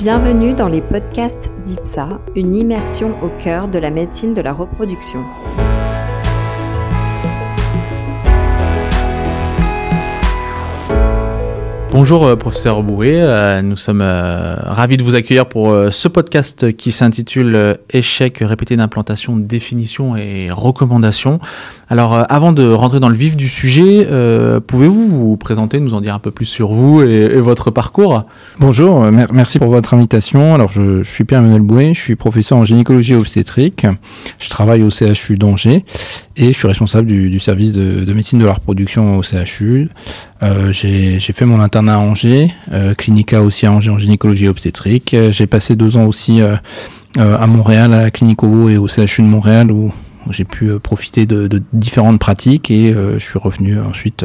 Bienvenue dans les podcasts d'IPSA, une immersion au cœur de la médecine de la reproduction. Bonjour euh, professeur Boué, euh, nous sommes euh, ravis de vous accueillir pour ce podcast qui s'intitule Échec répété d'implantation, définition et recommandation. Alors avant de rentrer dans le vif du sujet, pouvez-vous vous présenter, nous en dire un peu plus sur vous et, votre parcours? Bonjour, merci pour votre invitation. Alors je, suis Pierre-Emmanuel Boué, je suis professeur en gynécologie obstétrique, je travaille au CHU d'Angers et je suis responsable du, service de, médecine de la reproduction au CHU. j'ai fait mon internat à Angers, euh, Clinica aussi à Angers en gynécologie obstétrique. Euh, j'ai passé deux ans aussi euh, à Montréal, à la clinique OVO et au CHU de Montréal où j'ai pu profiter de, différentes pratiques et je suis revenu ensuite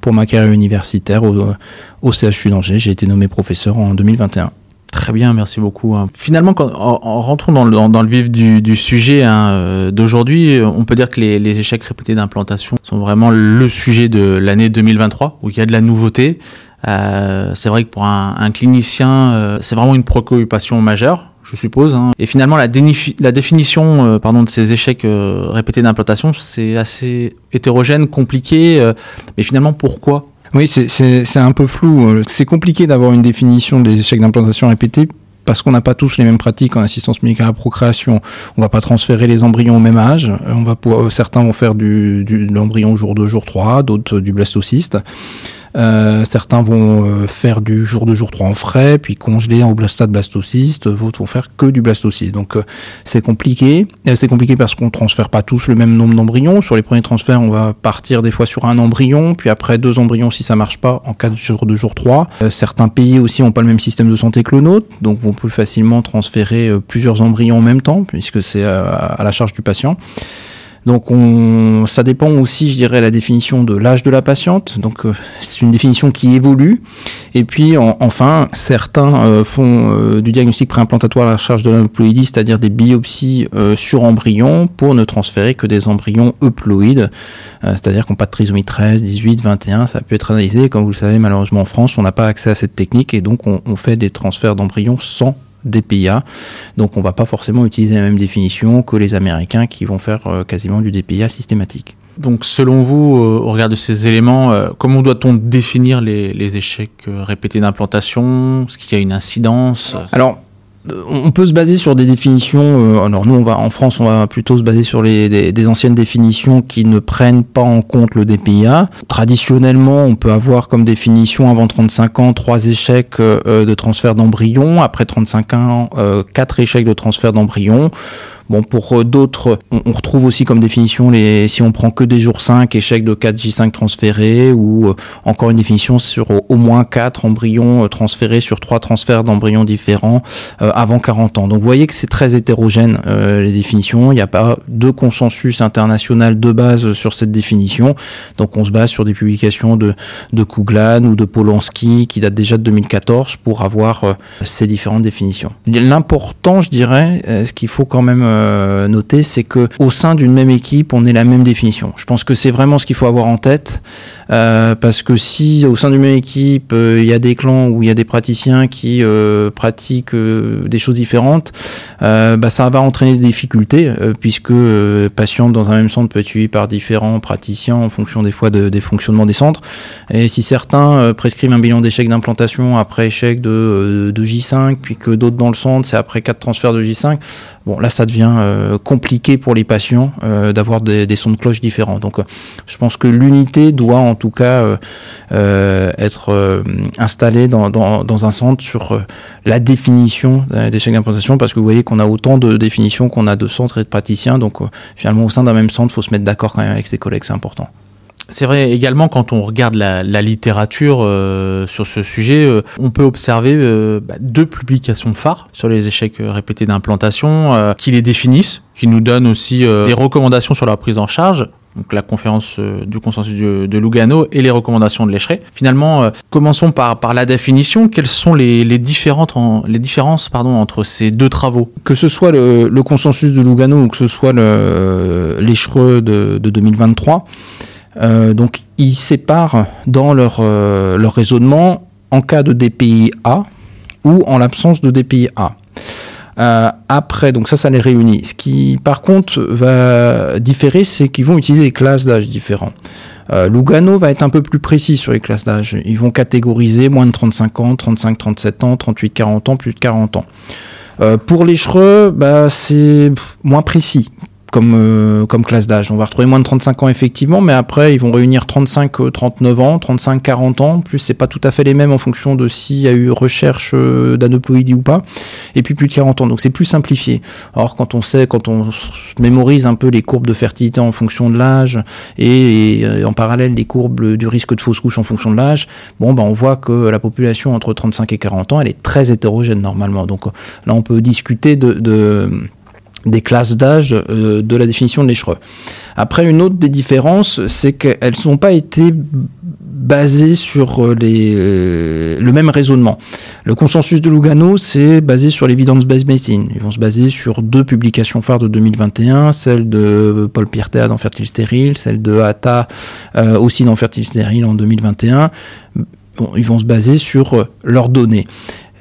pour ma carrière universitaire au, CHU d'Angers. J'ai été nommé professeur en 2021. Très bien, merci beaucoup. Hein. Finalement, quand, en, rentrant dans le, vif du, sujet hein, d'aujourd'hui, on peut dire que les, échecs répétés d'implantation sont vraiment le sujet de l'année 2023, où il y a de la nouveauté. Euh, c'est vrai que pour un, clinicien, euh, c'est vraiment une préoccupation majeure je suppose. Hein. Et finalement, la, définition pardon, de ces échecs répétés d'implantation, c'est assez hétérogène, compliqué. mais finalement, pourquoi? Oui, c'est un peu flou. C'est compliqué d'avoir une définition des échecs d'implantation répétés parce qu'on n'a pas tous les mêmes pratiques en assistance médicale à la procréation. On va pas transférer les embryons au même âge. Certains vont faire du, du, l'embryon jour 2, jour 3, d'autres du blastocyste. Euh, certains vont euh, faire du jour de jour 3 en frais, puis congeler en blastade blastocyste. D'autres vont faire que du blastocyste. Donc euh, c'est compliqué. C'est compliqué parce qu'on transfère pas tous le même nombre d'embryons. Sur les premiers transferts, on va partir des fois sur un embryon, puis après deux embryons si ça marche pas en cas de jour de jour 3. certains pays aussi ont pas le même système de santé que le nôtre, donc vont plus facilement transférer plusieurs embryons en même temps, puisque c'est à la charge du patient. Donc on, ça dépend aussi, je dirais, la définition de l'âge de la patiente. Donc euh, c'est une définition qui évolue. Et puis enfin, certains euh, font euh, du diagnostic préimplantatoire à la charge de l'emploïdie, c'est-à-dire des biopsies sur embryons pour ne transférer que des embryons euploïdes, c'est-à-dire qu'on pas de trisomie 13, 18, 21. Ça peut être analysé. Comme vous le savez, malheureusement en France, on n'a pas accès à cette technique et donc on, on fait des transferts d'embryons sans DPIA. Donc on va pas forcément utiliser la même définition que les Américains qui vont faire euh, quasiment du DPIA systématique. Donc selon vous, euh, au regard de ces éléments, euh, comment doit-on définir les, les échecs répétés d'implantation? Est-ce qu'il y a une incidence? Alors on peut se baser sur des définitions. Euh, alors nous, on va en France, on va plutôt se baser sur les des, anciennes définitions qui ne prennent pas en compte le DPIA. Traditionnellement, on peut avoir comme définition avant 35 ans trois échecs euh, de transfert d'embryon. Après 35 ans, euh, quatre échecs de transfert d'embryon. Bon, pour euh, d'autres, on, retrouve aussi comme définition les, si on prend que des jours 5, échec de 4 J5 transférés, ou euh, encore une définition sur au, moins 4 embryons euh, transférés sur 3 transferts d'embryons différents avant 40 ans. Donc vous voyez que c'est très hétérogène les définitions. Il n'y a pas de consensus international de base sur cette définition. Donc on se base sur des publications de, de Kouglan ou de Polanski qui datent déjà de 2014 pour avoir ces différentes définitions. L'important, je dirais, ce qu'il faut quand même euh, noter, c'est que au sein d'une même équipe, on ait la même définition. Je pense que c'est vraiment ce qu'il faut avoir en tête, euh, parce que si au sein d'une même équipe, euh, il y a des clans où il y a des praticiens qui pratiquent des choses différentes, bah, ça va entraîner des difficultés, puisque patient dans un même centre peut être suivi par différents praticiens en fonction des fois de, des fonctionnements des centres. Et si certains prescrivent un bilan d'échec d'implantation après échec de, de J5, puis que d'autres dans le centre, c'est après quatre transferts de J5, bon là ça devient euh, compliqué pour les patients euh, d'avoir des, sons de cloche différents. Donc, euh, je pense que l'unité doit en tout cas être installée dans, dans, un centre sur la définition des chaînes d'implantation, parce que vous voyez qu'on a autant de définitions qu'on a de centres et de praticiens. Donc, finalement, au sein d'un même centre, il faut se mettre d'accord quand même avec ses collègues, c'est important. C'est vrai également quand on regarde la, littérature euh, sur ce sujet, euh, on peut observer euh, bah, deux publications phares sur les échecs répétés d'implantation qui les définissent, qui nous donnent aussi des recommandations sur la prise en charge. Donc la conférence du consensus de, Lugano et les recommandations de Lécheret. Finalement, commençons par, la définition. Quelles sont les, différentes, les différences pardon, entre ces deux travaux? Que ce soit le, consensus de Lugano ou que ce soit de, de 2023, euh, donc ils séparent dans leur, euh, leur raisonnement en cas de DPI A ou en l'absence de DPI A. Euh, après, donc ça, ça les réunit. Ce qui, par contre, va différer, c'est qu'ils vont utiliser des classes d'âge différents. Lugano va être un peu plus précis sur les classes d'âge. Ils vont catégoriser moins de 35 ans, 35-37 ans, 38-40 ans, plus de 40 ans. Pour les Chreux, bah, c'est moins précis comme, euh, comme classe d'âge. On va retrouver moins de 35 ans effectivement, mais après ils vont réunir 35, 39 euh, ans, 35, 40 ans. Plus, c'est pas tout à fait les mêmes en fonction de s'il y a eu recherche euh, d'aneuploïdie ou pas. Et puis plus de 40 ans. Donc c'est plus simplifié. Alors quand on sait, quand on mémorise un peu les courbes de fertilité en fonction de l'âge et, en parallèle les courbes du risque de fausse couche en fonction de l'âge, bon ben on voit que la population entre 35 et 40 ans, elle est très hétérogène normalement. Donc là on peut discuter de, de des classes d'âge euh, de la définition de l'échereux. Après, une autre des différences, c'est qu'elles n'ont pas été basées sur euh, les, euh, le même raisonnement. Le consensus de Lugano, c'est basé sur l'évidence-based medicine. Ils vont se baser sur deux publications phares de 2021, celle de Paul Piertea dans Fertile Stérile, celle de Hata aussi dans Fertile Stérile en 2021. Bon, ils vont se baser sur leurs données.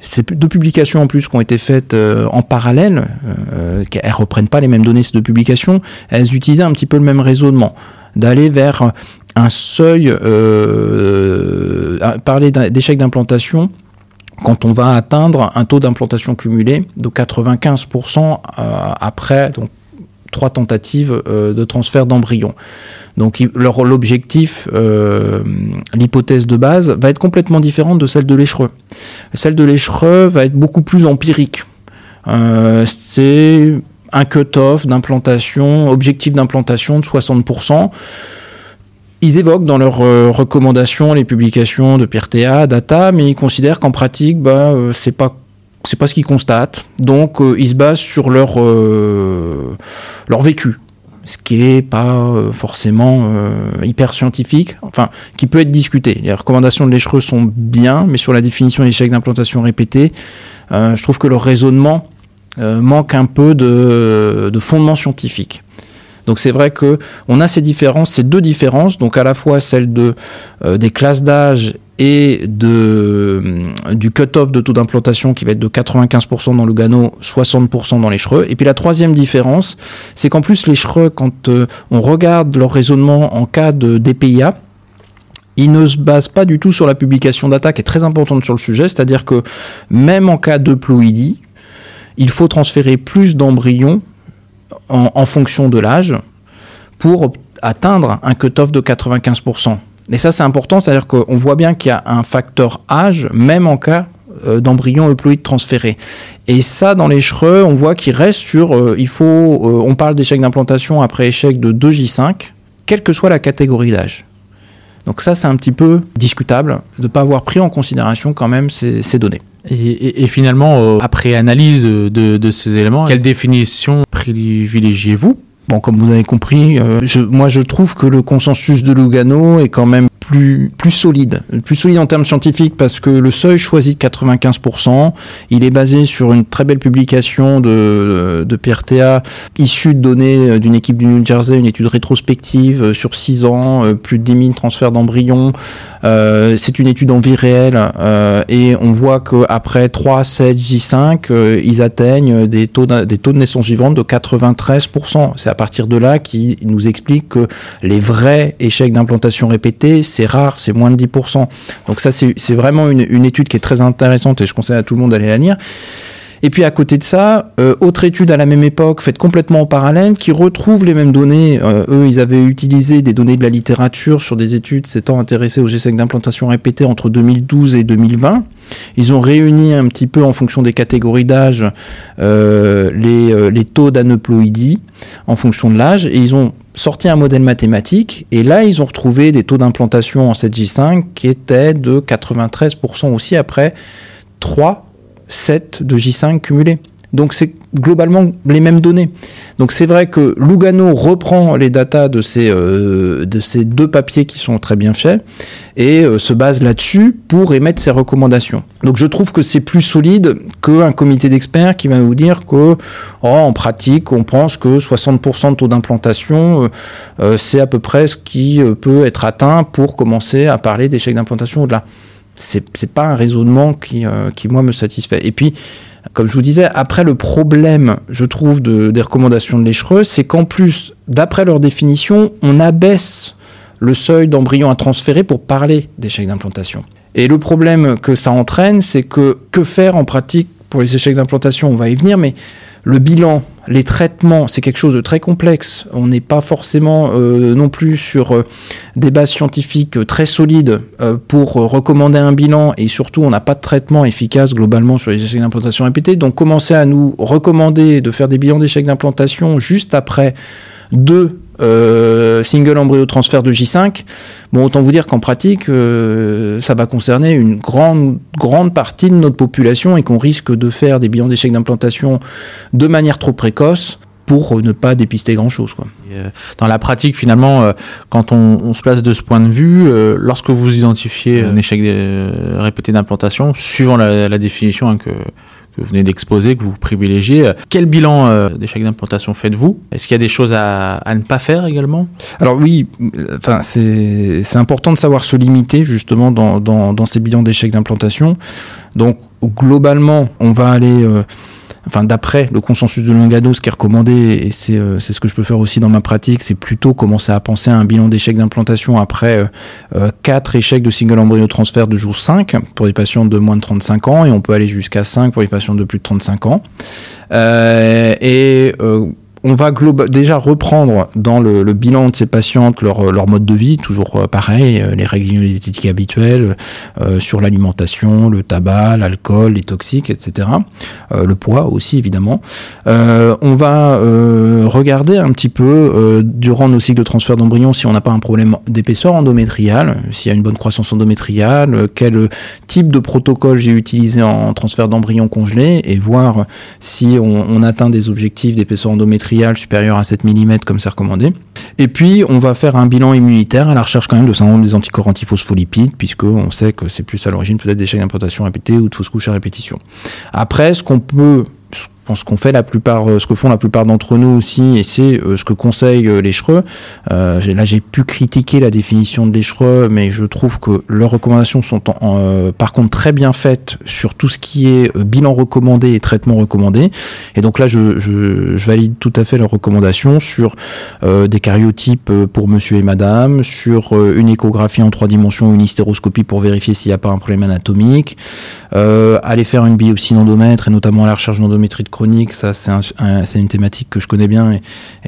Ces deux publications en plus qui ont été faites euh, en parallèle, euh, elles reprennent pas les mêmes données ces deux publications, elles utilisaient un petit peu le même raisonnement, d'aller vers un seuil, euh, parler d'échec d'implantation quand on va atteindre un taux d'implantation cumulé de 95% après donc trois tentatives de transfert d'embryon. Donc leur l'objectif, euh, l'hypothèse de base, va être complètement différente de celle de l'échereux. Celle de l'échereux va être beaucoup plus empirique. Euh, c'est un cut-off d'implantation, objectif d'implantation de 60%. Ils évoquent dans leurs euh, recommandations les publications de PRTA, Data, mais ils considèrent qu'en pratique, bah, c'est pas c'est pas ce qu'ils constatent. Donc ils se basent sur leur leur vécu ce qui n'est pas euh, forcément euh, hyper scientifique, enfin, qui peut être discuté. Les recommandations de l'échereux sont bien, mais sur la définition d'échec d'implantation répétée, euh, je trouve que le raisonnement manque un peu de, de fondement scientifique. Donc c'est vrai que on a ces différences, ces deux différences, donc à la fois celle de des classes d'âge et euh, du cut-off de taux d'implantation qui va être de 95% dans le Gano, 60% dans les Chreux. Et puis la troisième différence, c'est qu'en plus les Chreux, quand euh, on regarde leur raisonnement en cas de DPIA, ils ne se basent pas du tout sur la publication data qui est très importante sur le sujet, c'est-à-dire que même en cas de ploïdie, il faut transférer plus d'embryons en, en fonction de l'âge pour atteindre un cut-off de 95%. Et ça, c'est important, c'est-à-dire qu'on voit bien qu'il y a un facteur âge, même en cas euh, d'embryon euploïde transféré. Et ça, dans les chreux, on voit qu'il reste sur, euh, il faut, euh, on parle d'échec d'implantation après échec de 2J5, quelle que soit la catégorie d'âge. Donc ça, c'est un petit peu discutable de ne pas avoir pris en considération quand même ces, données. Et, finalement, après analyse de, ces éléments, quelle définition privilégiez-vous Bon, comme vous avez compris, euh, moi je trouve que le consensus de Lugano est quand même plus, solide, plus solide en termes scientifiques parce que le seuil choisi de 95%, il est basé sur une très belle publication de, de PRTA issue de données euh, d'une équipe du New Jersey, une étude rétrospective euh, sur 6 ans, plus de 10 000 transferts d'embryons. Euh, c'est une étude en vie réelle euh, et on voit qu'après 3, 7, J5, ils atteignent des taux, des taux de naissance vivante de 93%. C'est à partir de là qu'ils nous expliquent que les vrais échecs d'implantation répétés, c'est rare, c'est moins de 10%. Donc ça, c'est vraiment une, étude qui est très intéressante et je conseille à tout le monde d'aller la lire. Et puis à côté de ça, euh, autre étude à la même époque, faite complètement en parallèle, qui retrouve les mêmes données. Euh, eux, ils avaient utilisé des données de la littérature sur des études s'étant intéressées au G5 d'implantation répétée entre 2012 et 2020. Ils ont réuni un petit peu en fonction des catégories d'âge euh, les, les, taux d'aneuploïdie en fonction de l'âge et ils ont sorti un modèle mathématique et là ils ont retrouvé des taux d'implantation en 7J5 qui étaient de 93% aussi après 3 7 de J5 cumulés. Donc c'est globalement les mêmes données. Donc c'est vrai que Lugano reprend les datas de ces, euh, de ces deux papiers qui sont très bien faits et euh, se base là-dessus pour émettre ses recommandations. Donc je trouve que c'est plus solide qu'un comité d'experts qui va nous dire que oh, en pratique on pense que 60% de taux d'implantation euh, c'est à peu près ce qui peut être atteint pour commencer à parler d'échec d'implantation au-delà. c'est pas un raisonnement qui, qui moi me satisfait. Et puis comme je vous disais, après le problème, je trouve, de, des recommandations de l'échereux, c'est qu'en plus, d'après leur définition, on abaisse le seuil d'embryon à transférer pour parler d'échec d'implantation. Et le problème que ça entraîne, c'est que que faire en pratique pour les échecs d'implantation? On va y venir, mais le bilan, les traitements, c'est quelque chose de très complexe. On n'est pas forcément euh, non plus sur euh, des bases scientifiques très solides euh, pour recommander un bilan et surtout on n'a pas de traitement efficace globalement sur les échecs d'implantation répétés. Donc commencer à nous recommander de faire des bilans d'échecs d'implantation juste après deux euh, single embryo transfert de J5, bon, autant vous dire qu'en pratique, euh, ça va concerner une grande, grande partie de notre population et qu'on risque de faire des bilans d'échec d'implantation de manière trop précoce pour ne pas dépister grand-chose. Euh, dans la pratique, finalement, quand on, se place de ce point de vue, lorsque vous identifiez un échec répété d'implantation, suivant la, définition hein, que que vous venez d'exposer, que vous privilégiez. Quel bilan euh, d'échec d'implantation faites-vous? Est-ce qu'il y a des choses à, ne pas faire également? Alors oui, enfin, c'est important de savoir se limiter justement dans, dans, ces bilans d'échec d'implantation. Donc globalement, on va aller... Euh, enfin d'après le consensus de Langado, ce qui est recommandé, et euh, c'est ce que je peux faire aussi dans ma pratique, c'est plutôt commencer à penser à un bilan d'échec d'implantation après euh, euh, 4 échecs de single embryo transfert de jour 5 pour des patients de moins de 35 ans, et on peut aller jusqu'à 5 pour les patients de plus de 35 ans. Euh, et on va déjà reprendre dans le, bilan de ces patientes leur, mode de vie, toujours euh, pareil, euh, les règles diététiques habituelles euh, sur l'alimentation, le tabac, l'alcool, les toxiques, etc. le poids aussi évidemment. on va regarder un petit peu durant nos cycles de transfert d'embryon si on n'a pas un problème d'épaisseur endométriale, s'il y a une bonne croissance endométriale, quel type de protocole j'ai utilisé en transfert d'embryon congelé et voir si on atteint des objectifs d'épaisseur endométriale supérieur à 7 mm comme c'est recommandé. Et puis on va faire un bilan immunitaire à la recherche quand même de syndrome des anticorps antiphospholipides, puisque on sait que c'est plus à l'origine peut-être d'échecs d'implantation répétés ou de fausses couches à répétition. Après, ce qu'on peut pense qu'on fait la plupart, euh, ce que font la plupart d'entre nous aussi, et c'est euh, ce que conseillent euh, les Chreux. là, j'ai pu critiquer la définition de l'échereux, mais je trouve que leurs recommandations sont par contre très bien faites sur tout ce qui est bilan recommandé et traitement recommandé. Et donc là, je, je, je valide tout à fait leurs recommandations sur des cariotypes pour monsieur et madame, sur une échographie en trois dimensions, une hystéroscopie pour vérifier s'il n'y a pas un problème anatomique, aller faire une biopsie d'endomètre et notamment la recherche d'endométrie de chronique, ça c'est une thématique que je connais bien et,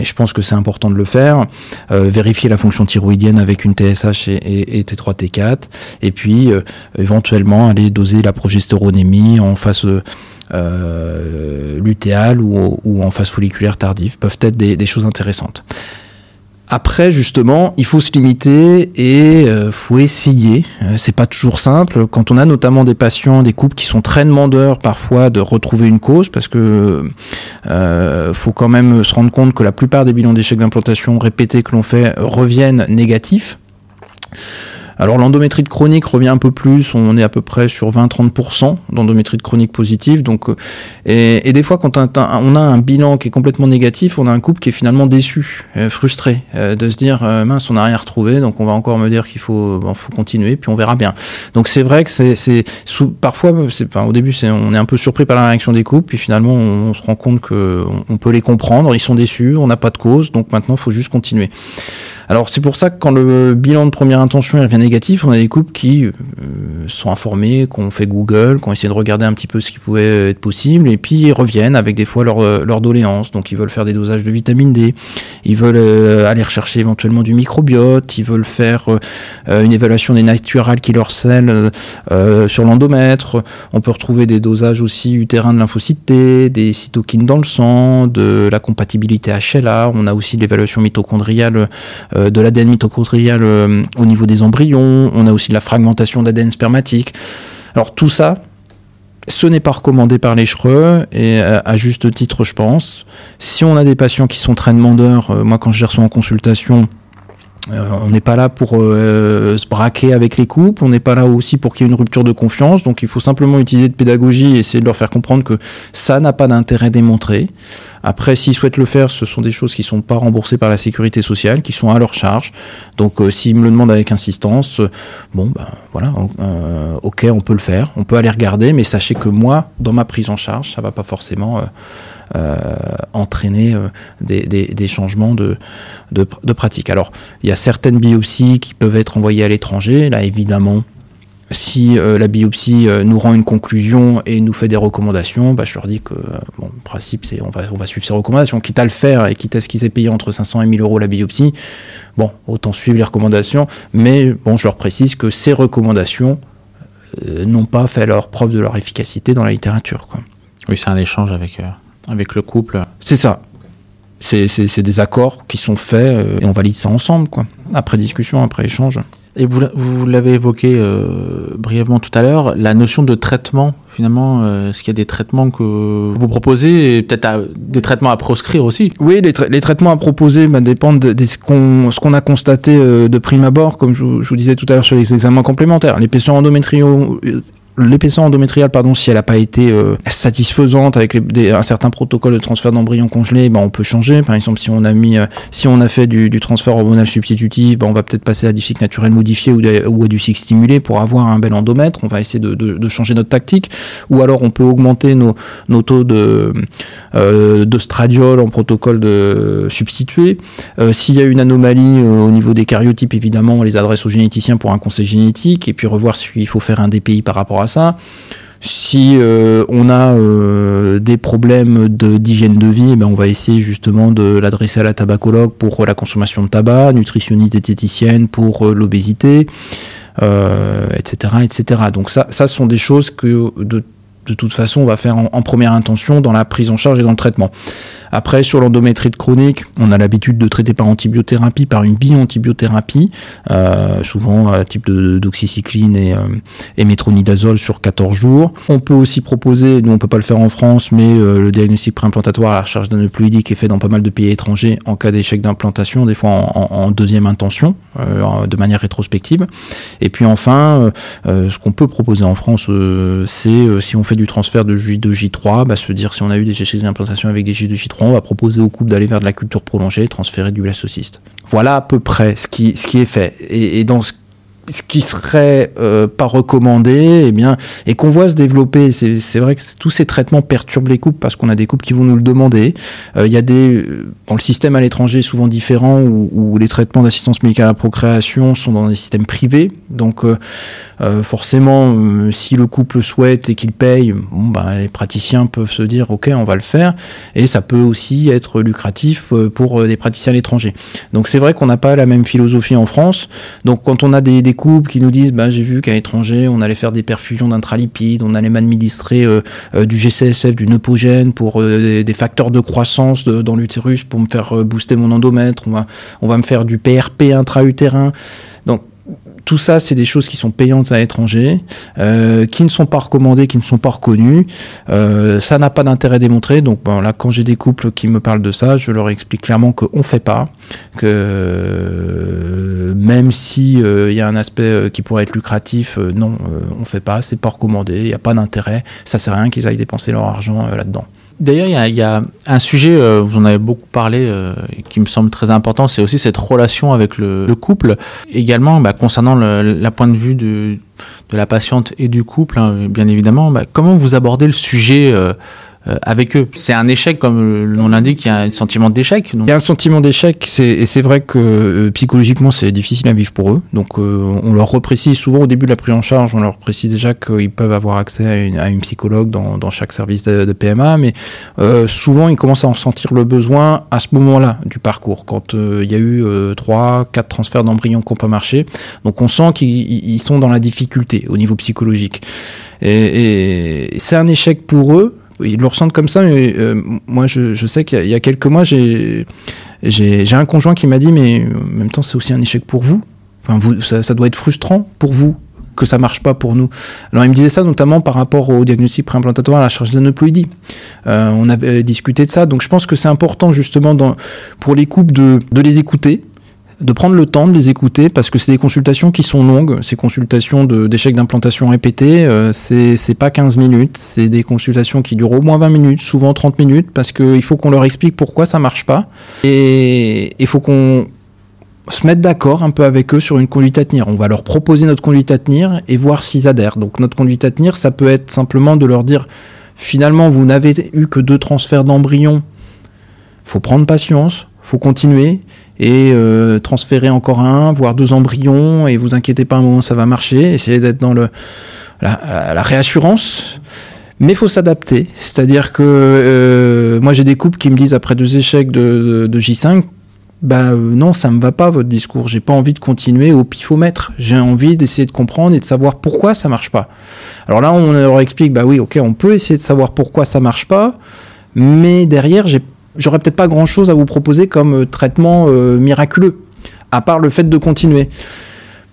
je pense que c'est important de le faire. Euh, vérifier la fonction thyroïdienne avec une TSH et, T3, T4, et puis euh, éventuellement aller doser la progestéronémie en phase euh, lutéale ou, en phase folliculaire tardive, peuvent être des choses intéressantes. Après, justement, il faut se limiter et euh, faut essayer. Euh, c'est pas toujours simple. Quand on a notamment des patients, des couples qui sont très demandeurs parfois de retrouver une cause, parce que euh, faut quand même se rendre compte que la plupart des bilans d'échec d'implantation répétés que l'on fait reviennent négatifs. Alors l'endométrite chronique revient un peu plus, on est à peu près sur 20-30% d'endométrite chronique positive. Donc, euh, et, des fois, quand on a un bilan qui est complètement négatif, on a un couple qui est finalement déçu, euh, frustré, euh, de se dire mince, on n'a rien retrouvé, donc on va encore me dire qu'il faut, faut continuer, puis on verra bien. Donc c'est vrai que c'est parfois, enfin, au début, on est un peu surpris par la réaction des couples, puis finalement, on, se rend compte que on, peut les comprendre, ils sont déçus, on n'a pas de cause, donc maintenant, il faut juste continuer. Alors c'est pour ça que quand le bilan de première intention revient négatif, on a des couples qui euh, sont informés, qui ont fait Google, qui ont essayé de regarder un petit peu ce qui pouvait être possible, et puis ils reviennent avec des fois leur, euh, leur doléance. Donc ils veulent faire des dosages de vitamine D, ils veulent euh, aller rechercher éventuellement du microbiote, ils veulent faire une évaluation des naturales qui leur scellent sur l'endomètre. On peut retrouver des dosages aussi utérins de lymphocytes T, des cytokines dans le sang, de la compatibilité HLA. On a aussi l'évaluation mitochondriale de l'ADN mitochondrial euh, au niveau des embryons, on a aussi la fragmentation d'ADN spermatique. Alors tout ça, ce n'est pas recommandé par les CHRE et euh, à juste titre, je pense. Si on a des patients qui sont très demandeurs, moi quand je les reçois en consultation, Euh, on n'est pas là pour euh, se braquer avec les couples, on n'est pas là aussi pour qu'il y ait une rupture de confiance, donc il faut simplement utiliser de pédagogie et essayer de leur faire comprendre que ça n'a pas d'intérêt démontré. Après, s'ils souhaitent le faire, ce sont des choses qui ne sont pas remboursées par la sécurité sociale, qui sont à leur charge. Donc euh, s'ils me le demandent avec insistance, bon, ben voilà, ok, on peut le faire, on peut aller regarder, mais sachez que moi, dans ma prise en charge, ça va pas forcément euh, entraîner euh, des, changements de, pratique. Alors, il y a certaines biopsies qui peuvent être envoyées à l'étranger. Là, évidemment, si euh, la biopsie nous rend une conclusion et nous fait des recommandations, bah, je leur dis que bon, le principe c'est on va, suivre ces recommandations, quitte à le faire et quitte à ce qu'ils aient payé entre 500 et 1000 euros la biopsie, bon, autant suivre les recommandations, mais bon, je leur précise que ces recommandations n'ont pas fait leur preuve de leur efficacité dans la littérature. Oui, c'est un échange avec, avec le couple. C'est ça. C'est des accords qui sont faits euh, et on valide ça ensemble, quoi. Après discussion, après échange. Et vous, vous l'avez évoqué euh, brièvement tout à l'heure, la notion de traitement, finalement, euh, est-ce qu'il y a des traitements que vous proposez et peut-être des traitements à proscrire aussi? Oui, les, les, traitements à proposer bah, dépendent de, ce qu'on a constaté de prime abord, comme je, je, vous disais tout à l'heure sur les examens complémentaires. L'épaisseur endométriale l'épaisseur endométriale, pardon, si elle n'a pas été euh, satisfaisante avec un certain protocole de transfert d'embryon congelé, ben on peut changer. Par exemple, si on a mis, euh, si on a fait du, du transfert hormonal substitutif, ben on va peut-être passer à du cycle naturel modifié ou, à du cycle stimulé pour avoir un bel endomètre. On va essayer de, changer notre tactique. Ou alors on peut augmenter nos, nos taux de, euh, stradiol en protocole de substitué. Euh, s'il y a une anomalie au niveau des cariotypes, évidemment, on les adresse aux généticiens pour un conseil génétique et puis revoir s'il faut faire un DPI par rapport à ça. Si euh, on a euh, des problèmes d'hygiène de, vie, eh ben on va essayer justement de l'adresser à la tabacologue pour la consommation de tabac, nutritionniste diététicienne pour euh, l'obésité, etc., etc. Donc ça, ça sont des choses que de de toute façon, on va faire en, première intention dans la prise en charge et dans le traitement. Après, sur l'endométrite chronique, on a l'habitude de traiter par antibiothérapie, par une bioantibiothérapie, euh, souvent à type d'oxycycline et, euh, métronidazole sur 14 jours. On peut aussi proposer, nous on peut pas le faire en France, mais euh, le diagnostic préimplantatoire à la recherche d'aneuploïdique est fait dans pas mal de pays étrangers en cas d'échec d'implantation, des fois en, deuxième intention, euh, de manière rétrospective. Et puis enfin, ce qu'on peut proposer en France, c'est si on fait du transfert de J2J3, bah, se dire si on a eu des échecs d'implantation avec des J2J3, on va proposer au couple d'aller vers de la culture prolongée et transférer du blastocyste. Voilà à peu près ce qui, ce qui est fait. Et, dans ce ce qui serait euh, pas recommandé, eh bien, et qu'on voit se développer. C'est vrai que tous ces traitements perturbent les couples parce qu'on a des couples qui vont nous le demander. Euh, il y a des dans le système à l'étranger souvent différent où, où les traitements d'assistance médicale à la procréation sont dans des systèmes privés. Donc euh, forcément, si le couple souhaite et qu'il paye, bon, bah, les praticiens peuvent se dire ok, on va le faire. Et ça peut aussi être lucratif pour des praticiens à l'étranger. Donc c'est vrai qu'on n'a pas la même philosophie en France. Donc quand on a des, des couples qui nous disent bah, j'ai vu qu'à l'étranger, on allait faire des perfusions d'intralipides, on allait m'administrer euh, euh, du GCSF, du neupogène pour euh, des, facteurs de croissance dans l'utérus pour me faire booster mon endomètre, on va, on va me faire du PRP intra-utérin. Tout ça, c'est des choses qui sont payantes à l'étranger, euh, qui ne sont pas recommandées, qui ne sont pas reconnues. Euh, ça n'a pas d'intérêt démontré. Donc bon, là, quand j'ai des couples qui me parlent de ça, je leur explique clairement qu'on ne fait pas, que euh, même si il y a un aspect qui pourrait être lucratif, non, on ne fait pas, c'est pas recommandé, il n'y a pas d'intérêt. Ça sert à rien qu'ils aillent dépenser leur argent là-dedans. D'ailleurs, il y, a un sujet, euh, vous en avez beaucoup parlé, euh, qui me semble très important, c'est aussi cette relation avec le, couple. Également, bah, concernant le, la point de vue de, la patiente et du couple, hein, bien évidemment, bah, comment vous abordez le sujet euh, avec eux. C'est un échec, comme le nom l'indique, il y a un sentiment d'échec. Il y a un sentiment d'échec, et c'est vrai que euh, psychologiquement, c'est difficile à vivre pour eux. Donc, euh, on leur reprécise souvent au début de la prise en charge, on leur précise déjà qu'ils peuvent avoir accès à une, psychologue dans, chaque service de, PMA, mais souvent, ils commencent à en sentir le besoin à ce moment-là du parcours, quand il y a eu trois, quatre transferts d'embryons qui n'ont pas marché. Donc, on sent qu'ils sont dans la difficulté au niveau psychologique. Et c'est un échec pour eux, ils le ressentent comme ça, mais euh, moi je, je sais qu'il y, a quelques mois, j'ai un conjoint qui m'a dit, mais en même temps c'est aussi un échec pour vous. Enfin, vous ça, ça, doit être frustrant pour vous que ça marche pas pour nous. Alors il me disait ça notamment par rapport au diagnostic préimplantatoire à la charge d'aneuploïdie. Euh, on avait discuté de ça, donc je pense que c'est important justement dans, pour les couples de, de les écouter, de prendre le temps de les écouter parce que c'est des consultations qui sont longues, ces consultations d'échecs d'implantation répétés, euh, c'est pas 15 minutes, c'est des consultations qui durent au moins 20 minutes, souvent 30 minutes, parce qu'il faut qu'on leur explique pourquoi ça marche pas et il faut qu'on se mette d'accord un peu avec eux sur une conduite à tenir. On va leur proposer notre conduite à tenir et voir s'ils adhèrent. Donc notre conduite à tenir, ça peut être simplement de leur dire finalement vous n'avez eu que deux transferts d'embryons, faut prendre patience, faut continuer et euh, transférer encore un, voire deux embryons, et vous inquiétez pas un moment, ça va marcher. Essayez d'être dans le, la, réassurance. Mais faut s'adapter. C'est-à-dire que euh, moi j'ai des couples qui me disent après deux échecs de, de, J5, bah euh, non, ça me va pas votre discours. J'ai pas envie de continuer au pifomètre. J'ai envie d'essayer de comprendre et de savoir pourquoi ça marche pas. Alors là, on leur explique, bah oui, ok, on peut essayer de savoir pourquoi ça marche pas, mais derrière, j'ai j'aurais peut-être pas grand-chose à vous proposer comme euh, traitement euh, miraculeux, à part le fait de continuer.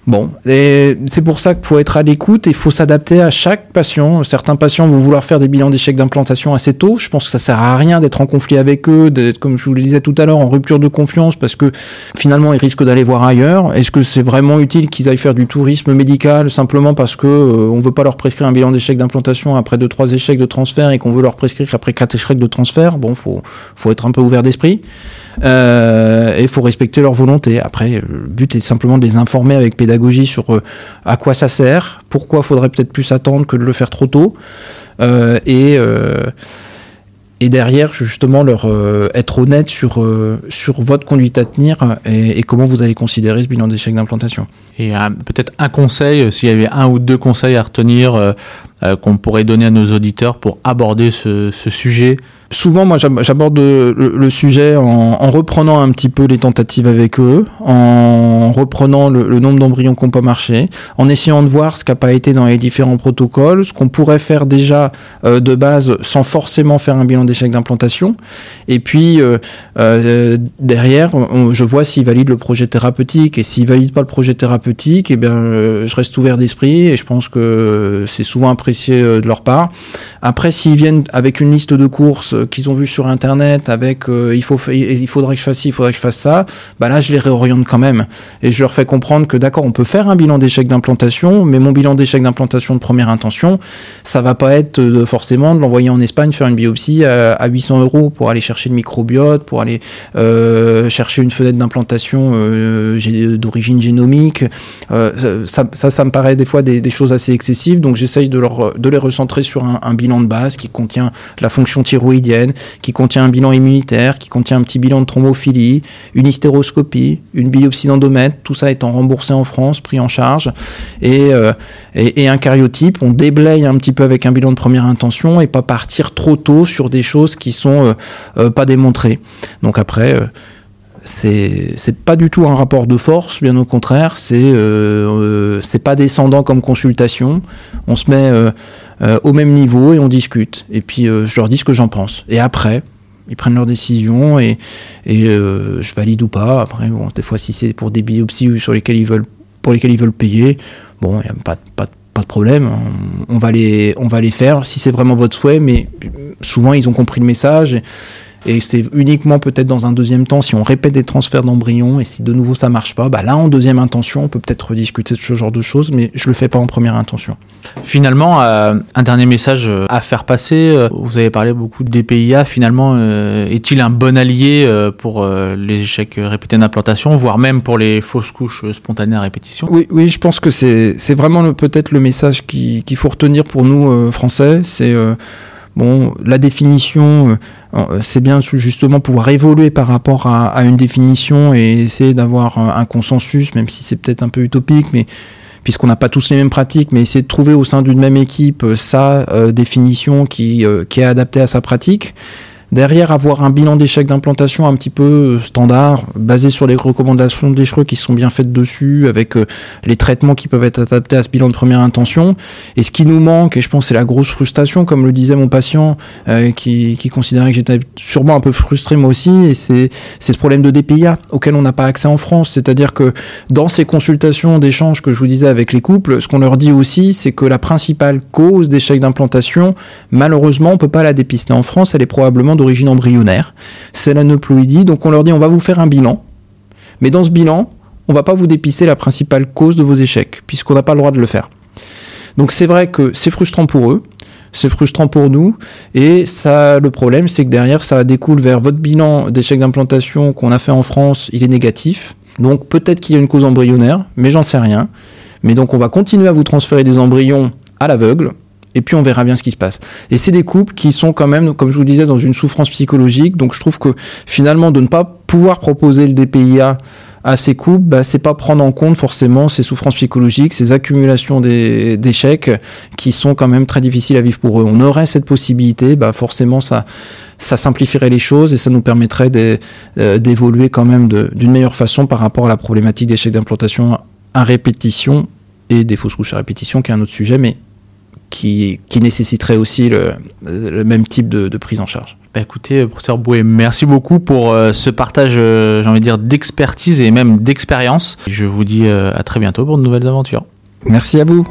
Bon, et c'est pour ça qu'il faut être à l'écoute et il faut s'adapter à chaque patient. Certains patients vont vouloir faire des bilans d'échec d'implantation assez tôt. Je pense que ça sert à rien d'être en conflit avec eux, d'être, comme je vous le disais tout à l'heure, en rupture de confiance parce que finalement ils risquent d'aller voir ailleurs. Est-ce que c'est vraiment utile qu'ils aillent faire du tourisme médical simplement parce que euh, on veut pas leur prescrire un bilan d'échec d'implantation après deux trois échecs de transfert et qu'on veut leur prescrire après quatre échecs de transfert? Bon, faut faut être un peu ouvert d'esprit. Euh, et il faut respecter leur volonté. Après, le but est simplement de les informer avec pédagogie sur euh, à quoi ça sert, pourquoi faudrait peut-être plus attendre que de le faire trop tôt, euh, et et derrière justement leur être honnête sur sur votre conduite à tenir et, comment vous allez considérer ce bilan d'échec d'implantation. Et peut-être un conseil, s'il y avait un ou deux conseils à retenir qu'on pourrait donner à nos auditeurs pour aborder ce, sujet souvent, moi, j'aborde le, sujet en, reprenant un petit peu les tentatives avec eux, en reprenant le, nombre d'embryons qui n'ont pas marché, en essayant de voir ce qui n'a pas été dans les différents protocoles, ce qu'on pourrait faire déjà euh, de base sans forcément faire un bilan d'échec d'implantation. Et puis, euh, euh, derrière, je vois s'ils valident le projet thérapeutique. Et s'ils valident pas le projet thérapeutique, eh bien, je reste ouvert d'esprit et je pense que c'est souvent apprécié de leur part. Après, s'ils viennent avec une liste de courses qu'ils ont vu sur internet avec euh, il faut il faudrait que je fasse ci, il faudrait que je fasse ça, bah là je les réoriente quand même et je leur fais comprendre que d'accord, on peut faire un bilan d'échec d'implantation, mais mon bilan d'échec d'implantation de première intention, ça va pas être euh, forcément de l'envoyer en Espagne faire une biopsie à, 800 euros pour aller chercher le microbiote, pour aller euh, chercher une fenêtre d'implantation d'origine génomique. Ça, ça, me paraît des fois des, choses assez excessives, donc j'essaye de, leur, de les recentrer sur un, bilan de base qui contient la fonction thyroïdienne qui contient un bilan immunitaire, qui contient un petit bilan de thrombophilie, une hystéroscopie, une biopsie d'endomètre, tout ça étant remboursé en France, pris en charge, et, euh, et, un cariotype. On déblaye un petit peu avec un bilan de première intention et pas partir trop tôt sur des choses qui sont euh, euh, pas démontrées. Donc après c'est pas du tout un rapport de force, bien au contraire, c'est c'est pas descendant comme consultation. On se met euh, au même niveau et on discute. Et puis euh, je leur dis ce que j'en pense. Et après, ils prennent leur décision et, et euh, je valide ou pas. Après, bon, des fois, si c'est pour des biopsies sur lesquelles ils veulent, pour lesquelles ils veulent payer, bon, il n'y a pas, pas, pas de problème. On, va les, on va les faire si c'est vraiment votre souhait. Mais souvent, ils ont compris le message. C'est uniquement peut-être dans un deuxième temps, si on répète des transferts d'embryons et si de nouveau ça marche pas, bah là en deuxième intention, on peut peut-être rediscuter de ce genre de choses, mais je le fais pas en première intention. Finalement, euh, un dernier message euh, à faire passer. Euh, vous avez parlé beaucoup des PIA. Finalement, est-il un bon allié pour les échecs répétés d'implantation, voire même pour les fausses couches spontanées à répétition? Oui, oui, je pense que c'est vraiment peut-être le message qu'il faut retenir pour nous Français. C'est Bon, la définition, euh, c'est bien justement pouvoir évoluer par rapport à, une définition et essayer d'avoir un, consensus, même si c'est peut-être un peu utopique, mais puisqu'on n'a pas tous les mêmes pratiques, mais essayer de trouver au sein d'une même équipe euh, sa euh, définition qui est adaptée à sa pratique. Derrière, avoir un bilan d'échec d'implantation un petit peu euh, standard, basé sur les recommandations d'échecs qui sont bien faites dessus, avec euh, les traitements qui peuvent être adaptés à ce bilan de première intention. Et ce qui nous manque, et je pense c'est la grosse frustration, comme le disait mon patient, euh, qui, considérait que j'étais sûrement un peu frustré moi aussi, et c'est ce problème de DPIA auquel on n'a pas accès en France. C'est-à-dire que dans ces consultations d'échange que je vous disais avec les couples, ce qu'on leur dit aussi, c'est que la principale cause d'échec d'implantation, malheureusement, on peut pas la dépister en France, elle est probablement de d'origine embryonnaire. C'est la neuploïdie. Donc on leur dit on va vous faire un bilan. Mais dans ce bilan, on va pas vous dépister la principale cause de vos échecs, puisqu'on n'a pas le droit de le faire. Donc c'est vrai que c'est frustrant pour eux, c'est frustrant pour nous, et ça, le problème, c'est que derrière, ça découle vers votre bilan d'échec d'implantation qu'on a fait en France, il est négatif. Donc peut-être qu'il y a une cause embryonnaire, mais j'en sais rien. Mais donc on va continuer à vous transférer des embryons à l'aveugle, et puis on verra bien ce qui se passe. Et c'est des couples qui sont quand même, comme je vous disais, dans une souffrance psychologique. Donc je trouve que finalement de ne pas pouvoir proposer le DPIA à ces couples, bah, c'est pas prendre en compte forcément ces souffrances psychologiques, ces accumulations d'échecs qui sont quand même très difficiles à vivre pour eux. On aurait cette possibilité, bah, forcément ça, ça simplifierait les choses et ça nous permettrait euh, d'évoluer quand même d'une meilleure façon par rapport à la problématique d'échec d'implantation à répétition et des fausses couches à répétition, qui est un autre sujet, mais qui, qui nécessiterait aussi le, le même type de, de, prise en charge. Bah écoutez, professeur Bouet, merci beaucoup pour euh, ce partage, euh, j'ai envie de dire, d'expertise et même d'expérience. Je vous dis euh, à très bientôt pour de nouvelles aventures. Merci à vous.